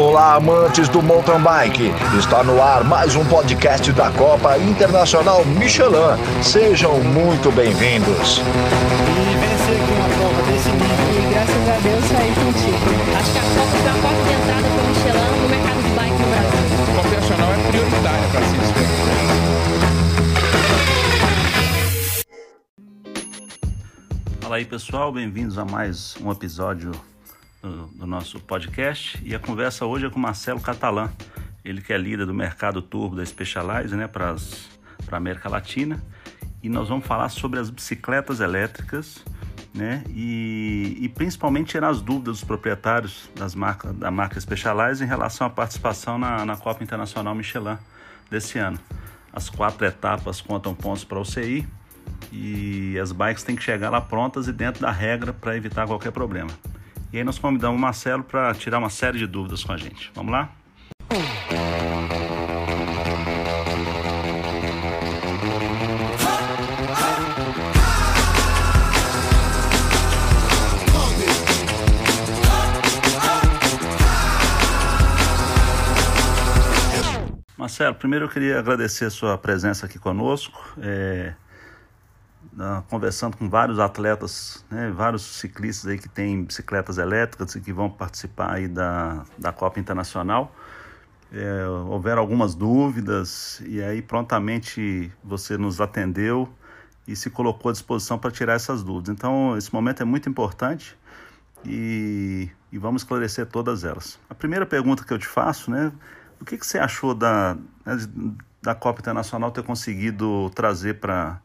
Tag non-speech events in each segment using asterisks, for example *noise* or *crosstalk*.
Olá, amantes do mountain bike. Está no ar mais um podcast da Copa Internacional Michelin. Sejam muito bem-vindos. A Deus. Acho que a Copa porta de entrada para o Michelin no mercado de bike no Brasil. É para se Fala aí pessoal, bem-vindos a mais um episódio do, do, nosso podcast e a conversa hoje é com Marcelo Catalã, ele que é líder do mercado turbo da Specialized né, para a América Latina e nós vamos falar sobre as bicicletas elétricas né, e, e principalmente tirar as dúvidas dos proprietários das marcas, da marca Specialized em relação à participação na, na Copa Internacional Michelin desse ano. As quatro etapas contam pontos para o CI e as bikes têm que chegar lá prontas e dentro da regra para evitar qualquer problema. E aí nós convidamos o Marcelo para tirar uma série de dúvidas com a gente. Vamos lá? Marcelo, primeiro eu queria agradecer a sua presença aqui conosco. É conversando com vários atletas, né, vários ciclistas aí que têm bicicletas elétricas e que vão participar aí da, da Copa Internacional. É, houveram algumas dúvidas e aí prontamente você nos atendeu e se colocou à disposição para tirar essas dúvidas. Então, esse momento é muito importante e, e vamos esclarecer todas elas. A primeira pergunta que eu te faço, né, o que, que você achou da, né, da Copa Internacional ter conseguido trazer para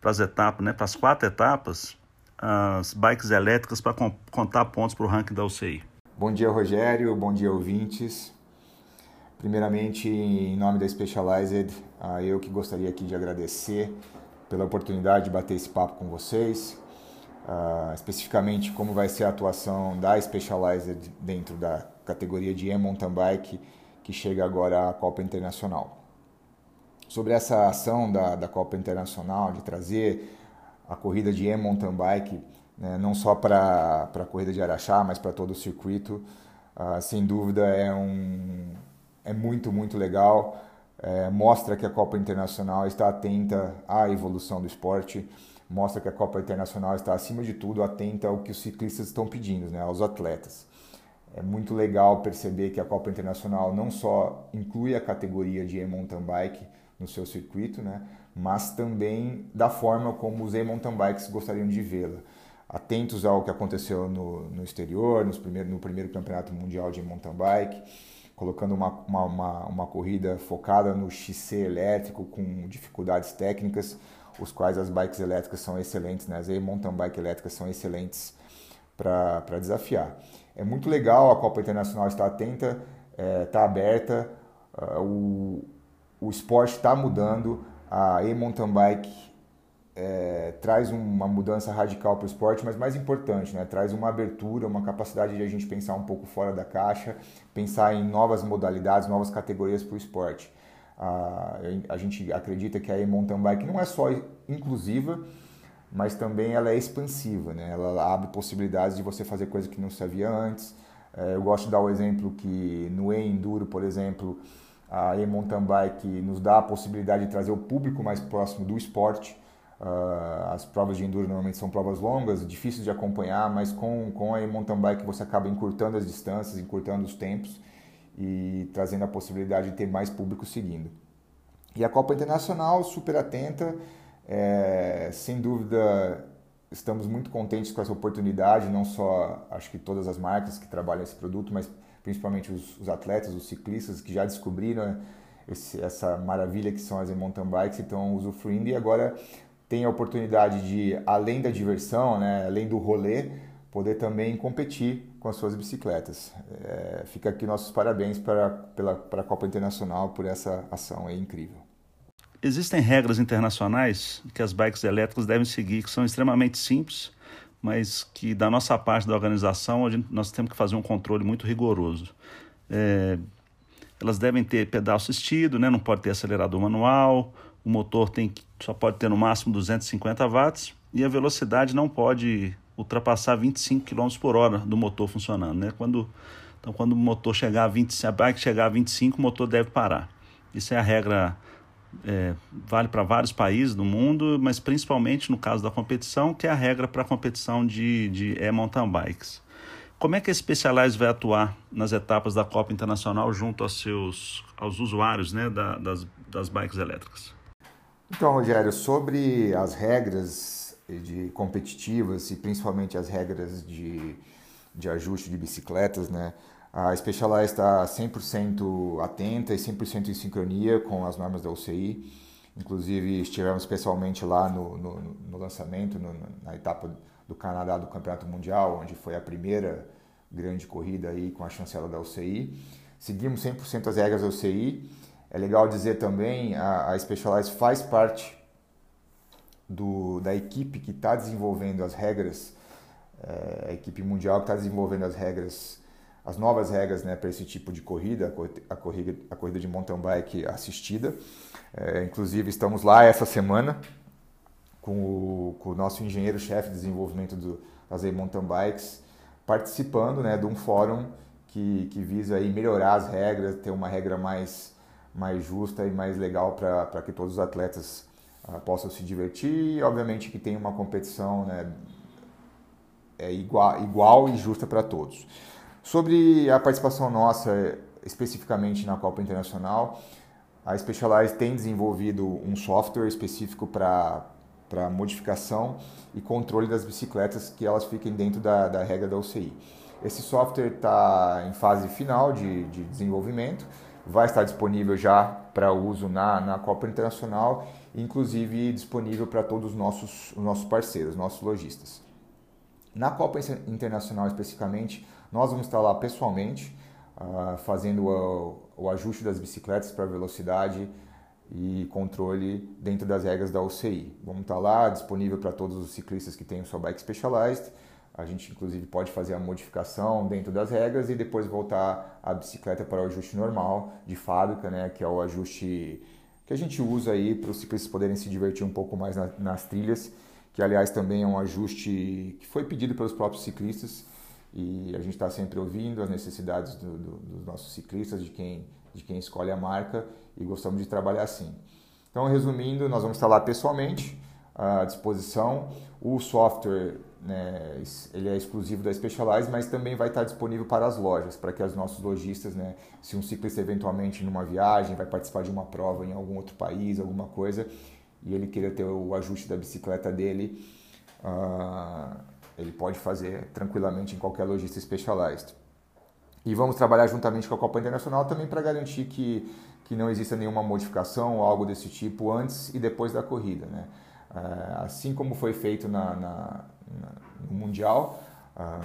para as etapas, né, para as quatro etapas, as bikes elétricas para contar pontos para o ranking da UCI. Bom dia, Rogério. Bom dia, ouvintes. Primeiramente, em nome da Specialized, eu que gostaria aqui de agradecer pela oportunidade de bater esse papo com vocês, uh, especificamente como vai ser a atuação da Specialized dentro da categoria de e-mountain bike que chega agora à Copa Internacional sobre essa ação da, da Copa Internacional de trazer a corrida de e-mountain bike, né, não só para a corrida de Araxá, mas para todo o circuito, uh, sem dúvida é, um, é muito, muito legal. É, mostra que a Copa Internacional está atenta à evolução do esporte, mostra que a Copa Internacional está, acima de tudo, atenta ao que os ciclistas estão pedindo, né, aos atletas. É muito legal perceber que a Copa Internacional não só inclui a categoria de e-mountain bike, no seu circuito, né? mas também da forma como os e-mountain bikes gostariam de vê-la. Atentos ao que aconteceu no, no exterior, nos primeiro, no primeiro campeonato mundial de mountain bike, colocando uma, uma, uma, uma corrida focada no XC elétrico com dificuldades técnicas, os quais as bikes elétricas são excelentes, né? as e-mountain bike elétricas são excelentes para desafiar. É muito legal, a Copa Internacional está atenta, está é, tá aberta, uh, o, o esporte está mudando, a e-mountain bike é, traz uma mudança radical para o esporte, mas mais importante, né, traz uma abertura, uma capacidade de a gente pensar um pouco fora da caixa, pensar em novas modalidades, novas categorias para o esporte. A, a gente acredita que a e-mountain bike não é só inclusiva, mas também ela é expansiva, né? ela abre possibilidades de você fazer coisas que não se havia antes. É, eu gosto de dar o exemplo que no e-enduro, por exemplo, a e-mountain bike nos dá a possibilidade de trazer o público mais próximo do esporte. Uh, as provas de enduro normalmente são provas longas, difíceis de acompanhar, mas com, com a e-mountain bike você acaba encurtando as distâncias, encurtando os tempos e trazendo a possibilidade de ter mais público seguindo. E a Copa Internacional, super atenta, é, sem dúvida estamos muito contentes com essa oportunidade, não só acho que todas as marcas que trabalham esse produto, mas principalmente os, os atletas, os ciclistas que já descobriram esse, essa maravilha que são as mountain bikes e estão usufruindo e agora tem a oportunidade de, além da diversão, né, além do rolê, poder também competir com as suas bicicletas. É, fica aqui nossos parabéns para, pela, para a Copa Internacional por essa ação, é incrível. Existem regras internacionais que as bikes elétricas devem seguir, que são extremamente simples mas que da nossa parte da organização gente, nós temos que fazer um controle muito rigoroso. É, elas devem ter pedal assistido, né? não pode ter acelerador manual, o motor tem só pode ter no máximo 250 watts e a velocidade não pode ultrapassar 25 km por hora do motor funcionando. Né? Quando Então, quando o motor chegar a 20, se a bike chegar a 25, o motor deve parar. Isso é a regra, é, vale para vários países do mundo, mas principalmente no caso da competição, que é a regra para a competição de, de e-mountain bikes. Como é que a Specialized vai atuar nas etapas da Copa Internacional junto aos seus aos usuários né, da, das, das bikes elétricas? Então, Rogério, sobre as regras de competitivas e principalmente as regras de, de ajuste de bicicletas, né? A Specialized está 100% atenta e 100% em sincronia com as normas da UCI. Inclusive, estivemos pessoalmente lá no, no, no lançamento, no, na etapa do Canadá do Campeonato Mundial, onde foi a primeira grande corrida aí com a chancela da UCI. Seguimos 100% as regras da UCI. É legal dizer também, a, a Specialized faz parte do, da equipe que está desenvolvendo as regras, é, a equipe mundial que está desenvolvendo as regras, as novas regras né, para esse tipo de corrida, a corrida, a corrida de mountain bike assistida. É, inclusive, estamos lá essa semana com o, com o nosso engenheiro-chefe de desenvolvimento do, das mountain bikes, participando né, de um fórum que, que visa aí melhorar as regras, ter uma regra mais, mais justa e mais legal para que todos os atletas uh, possam se divertir e, obviamente, que tenha uma competição né, é igual, igual e justa para todos. Sobre a participação nossa, especificamente na Copa Internacional, a Specialized tem desenvolvido um software específico para para modificação e controle das bicicletas que elas fiquem dentro da, da regra da UCI. Esse software está em fase final de, de, desenvolvimento, vai estar disponível já para uso na, na Copa Internacional, inclusive disponível para todos os nossos, os nossos parceiros, nossos lojistas. Na Copa Internacional especificamente, nós vamos estar lá pessoalmente, uh, fazendo o, o ajuste das bicicletas para velocidade, e controle dentro das regras da UCI. Vamos estar lá, disponível para todos os ciclistas que têm o sua bike specialized. A gente, inclusive, pode fazer a modificação dentro das regras e depois voltar a bicicleta para o ajuste normal de fábrica, né, que é o ajuste que a gente usa aí para os ciclistas poderem se divertir um pouco mais na, nas trilhas, que, aliás, também é um ajuste que foi pedido pelos próprios ciclistas e a gente está sempre ouvindo as necessidades do, do, dos nossos ciclistas, de quem, de quem escolhe a marca e gostamos de trabalhar assim. Então, resumindo, nós vamos estar lá pessoalmente à disposição. O software né, ele é exclusivo da Specialized, mas também vai estar disponível para as lojas, para que os nossos lojistas, né, se um ciclista eventualmente numa viagem vai participar de uma prova em algum outro país, alguma coisa, e ele queira ter o ajuste da bicicleta dele, uh, ele pode fazer tranquilamente em qualquer lojista Specialized. E vamos trabalhar juntamente com a Copa Internacional também para garantir que que não exista nenhuma modificação ou algo desse tipo antes e depois da corrida. Né? É, assim como foi feito na, na, no Mundial,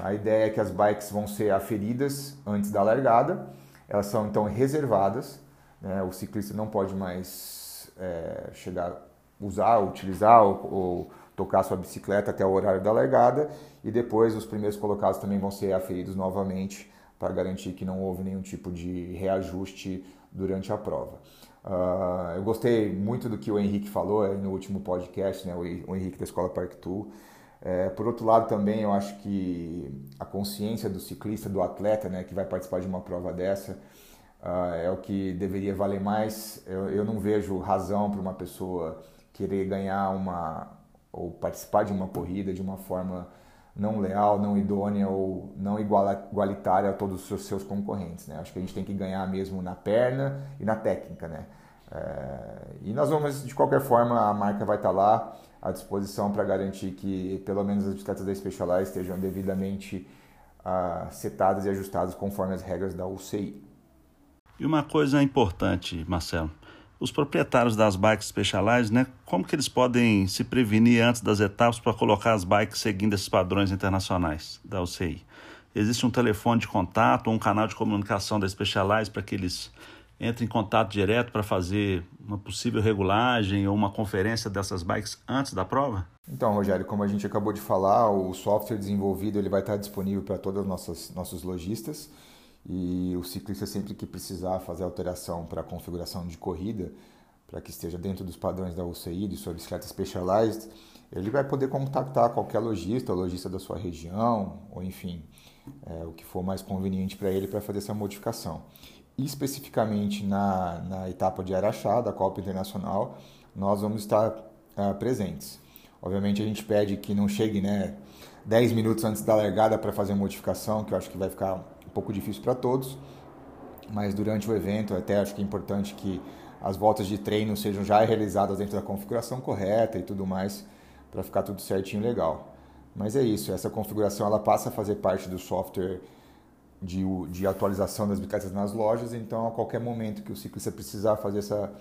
a ideia é que as bikes vão ser aferidas antes da largada, elas são então reservadas, né? o ciclista não pode mais é, chegar, usar, utilizar ou, ou tocar sua bicicleta até o horário da largada e depois os primeiros colocados também vão ser aferidos novamente para garantir que não houve nenhum tipo de reajuste durante a prova. Uh, eu gostei muito do que o Henrique falou no último podcast, né, o Henrique da Escola Park Tour. É, por outro lado, também eu acho que a consciência do ciclista, do atleta, né, que vai participar de uma prova dessa, uh, é o que deveria valer mais. Eu, eu não vejo razão para uma pessoa querer ganhar uma ou participar de uma corrida de uma forma não leal, não idônea ou não igualitária a todos os seus concorrentes. Né? Acho que a gente tem que ganhar mesmo na perna e na técnica. Né? É, e nós vamos, de qualquer forma, a marca vai estar lá à disposição para garantir que pelo menos as bicicletas da Specialized estejam devidamente uh, setadas e ajustadas conforme as regras da UCI. E uma coisa importante, Marcelo, os proprietários das bikes Specialized, né, como que eles podem se prevenir antes das etapas para colocar as bikes seguindo esses padrões internacionais da UCI? Existe um telefone de contato um canal de comunicação da Specialized para que eles entrem em contato direto para fazer uma possível regulagem ou uma conferência dessas bikes antes da prova? Então, Rogério, como a gente acabou de falar, o software desenvolvido ele vai estar disponível para todos os nossos, nossos lojistas e o ciclista sempre que precisar fazer alteração para a configuração de corrida, para que esteja dentro dos padrões da UCI, de sua bicicleta Specialized, ele vai poder contactar qualquer lojista, lojista da sua região, ou enfim, é, o que for mais conveniente para ele para fazer essa modificação. especificamente na, na etapa de Araxá, da Copa Internacional, nós vamos estar uh, presentes. Obviamente a gente pede que não chegue né, 10 minutos antes da largada para fazer a modificação, que eu acho que vai ficar pouco difícil para todos, mas durante o evento até acho que é importante que as voltas de treino sejam já realizadas dentro da configuração correta e tudo mais, para ficar tudo certinho legal. Mas é isso, essa configuração ela passa a fazer parte do software de, de atualização das bicicletas nas lojas, então a qualquer momento que o ciclista precisar fazer essa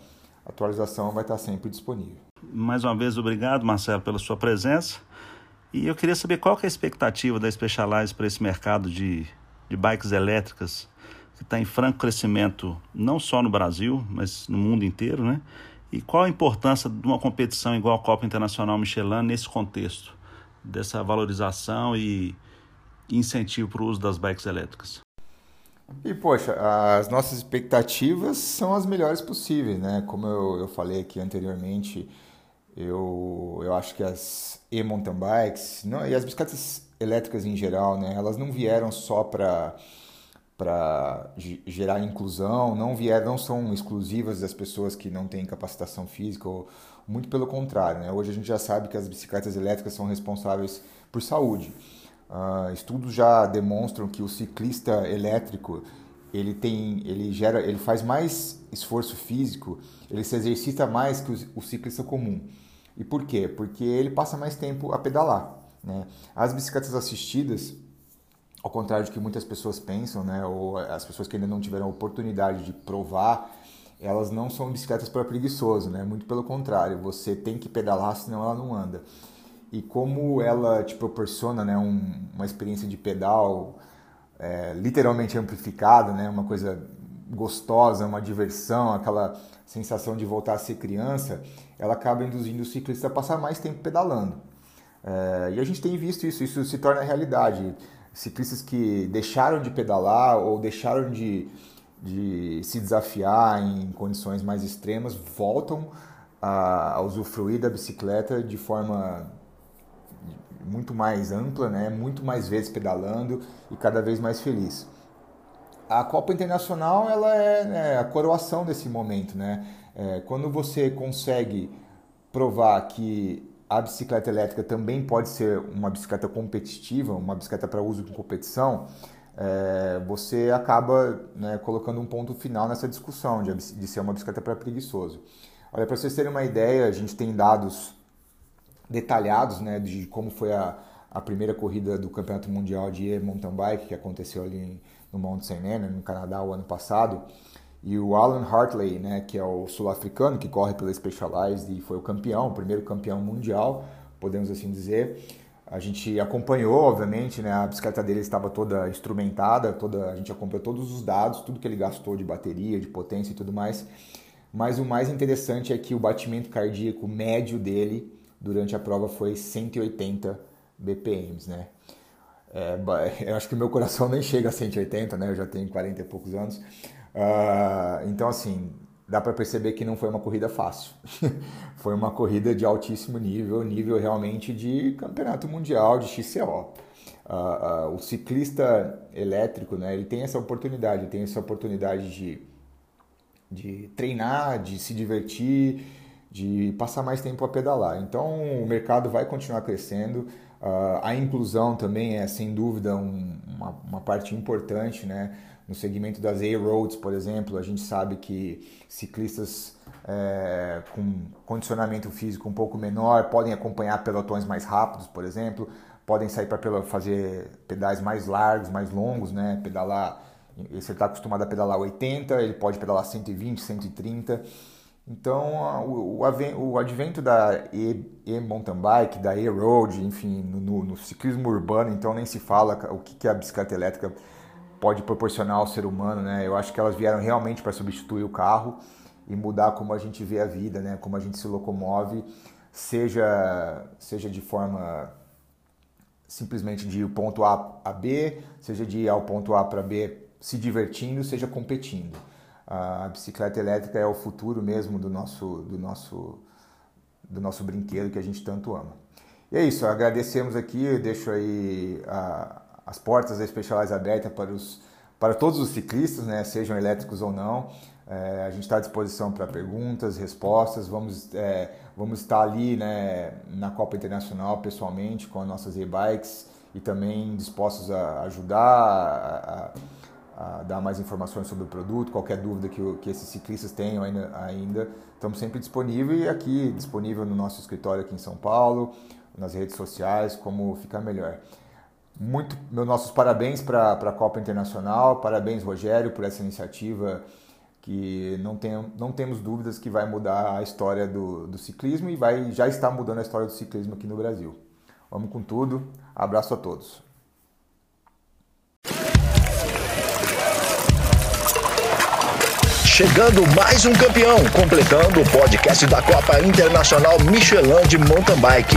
atualização vai estar sempre disponível. Mais uma vez, obrigado, Marcelo, pela sua presença. E eu queria saber qual que é a expectativa da Specialized para esse mercado de, de bikes elétricas, que está em franco crescimento, não só no Brasil, mas no mundo inteiro, né? E qual a importância de uma competição igual a Copa Internacional Michelin nesse contexto, dessa valorização e incentivo para o uso das bikes elétricas? E, poxa, as nossas expectativas são as melhores possíveis, né? Como eu, eu falei aqui anteriormente, eu, eu acho que as e-mountain bikes não, e as bicicletas elétricas em geral, né? Elas não vieram só para gerar inclusão, não vieram, não são exclusivas das pessoas que não têm capacitação física, ou, muito pelo contrário. Né? Hoje a gente já sabe que as bicicletas elétricas são responsáveis por saúde. Uh, estudos já demonstram que o ciclista elétrico ele tem, ele gera, ele faz mais esforço físico, ele se exercita mais que o, o ciclista comum. E por quê? Porque ele passa mais tempo a pedalar. Né? As bicicletas assistidas, ao contrário do que muitas pessoas pensam, né? ou as pessoas que ainda não tiveram a oportunidade de provar, elas não são bicicletas para preguiçoso, né? muito pelo contrário, você tem que pedalar, senão ela não anda e como ela te proporciona né, um, uma experiência de pedal é, literalmente amplificada, né, uma coisa gostosa, uma diversão, aquela sensação de voltar a ser criança, ela acaba induzindo o ciclista a passar mais tempo pedalando. É, e a gente tem visto isso, isso se torna realidade. Ciclistas que deixaram de pedalar ou deixaram de, de se desafiar em condições mais extremas voltam a, usufruir da bicicleta de forma muito mais ampla, né? muito mais vezes pedalando e cada vez mais feliz. A Copa Internacional ela é né, a coroação desse momento. Né? É, quando você consegue provar que a bicicleta elétrica também pode ser uma bicicleta competitiva, uma bicicleta para uso em competição, é, você acaba né, colocando um ponto final nessa discussão de, de ser uma bicicleta para preguiçoso. Olha, para vocês terem uma ideia, a gente tem dados detalhados né, de como foi a, a primeira corrida do Campeonato Mundial de mountain bike que aconteceu ali no Mount St. Helena, no Canadá, o ano passado. E o Alan Hartley, né, que é o sul-africano que corre pela Specialized e foi o campeão, o primeiro campeão mundial, podemos assim dizer. A gente acompanhou, obviamente, né, a bicicleta dele estava toda instrumentada, toda, a gente acompanhou todos os dados, tudo que ele gastou de bateria, de potência e tudo mais. Mas o mais interessante é que o batimento cardíaco médio dele durante a prova foi 180 BPMs, né? É, *laughs* eu acho que o meu coração nem chega a 180, né? Eu já tenho 40 e poucos anos. Uh, então, assim, dá para perceber que não foi uma corrida fácil. *laughs* foi uma corrida de altíssimo nível, nível realmente de campeonato mundial de XCO. Uh, uh, o ciclista elétrico, né? Ele tem essa oportunidade, tem essa oportunidade de, de treinar, de se divertir, de passar mais tempo a pedalar. Então o mercado vai continuar crescendo. Uh, a inclusão também é sem dúvida um, uma, uma, parte importante, né? No segmento das A-roads, por exemplo, a gente sabe que ciclistas é, com condicionamento físico um pouco menor podem acompanhar pelotões mais rápidos, por exemplo, podem sair para fazer pedais mais largos, mais longos, né? Pedalar, se ele está acostumado a pedalar 80, ele pode pedalar 120, 130. Então, o, o, advento da e-mountain bike, da e-road, enfim, no, no, ciclismo urbano, então nem se fala o que, que a bicicleta elétrica pode proporcionar ao ser humano, né? Eu acho que elas vieram realmente para substituir o carro e mudar como a gente vê a vida, né? Como a gente se locomove, seja, seja de forma simplesmente de ir ponto A a B, seja de ir ao ponto A para B se divertindo, seja competindo a bicicleta elétrica é o futuro mesmo do nosso, do nosso, do nosso brinquedo que a gente tanto ama. E é isso, agradecemos aqui, deixo aí a, as portas da Specialized abertas para, os, para todos os ciclistas, né, sejam elétricos ou não. É, a gente está à disposição para perguntas, respostas. Vamos, é, vamos estar ali né, na Copa Internacional pessoalmente com as nossas e-bikes e também dispostos a ajudar, a, a, a, dar mais informações sobre o produto, qualquer dúvida que, que esses ciclistas tenham ainda, ainda. Estamos sempre disponíveis aqui disponível no nosso escritório aqui em São Paulo, nas redes sociais, como ficar melhor. Muito, meus nossos parabéns para a Copa Internacional, parabéns Rogério por essa iniciativa que não, tem, não temos dúvidas que vai mudar a história do, do ciclismo e vai, já está mudando a história do ciclismo aqui no Brasil. Vamos com tudo, abraço a todos. Chegando mais um campeão, completando o podcast da Copa Internacional Michelin de Mountain Bike.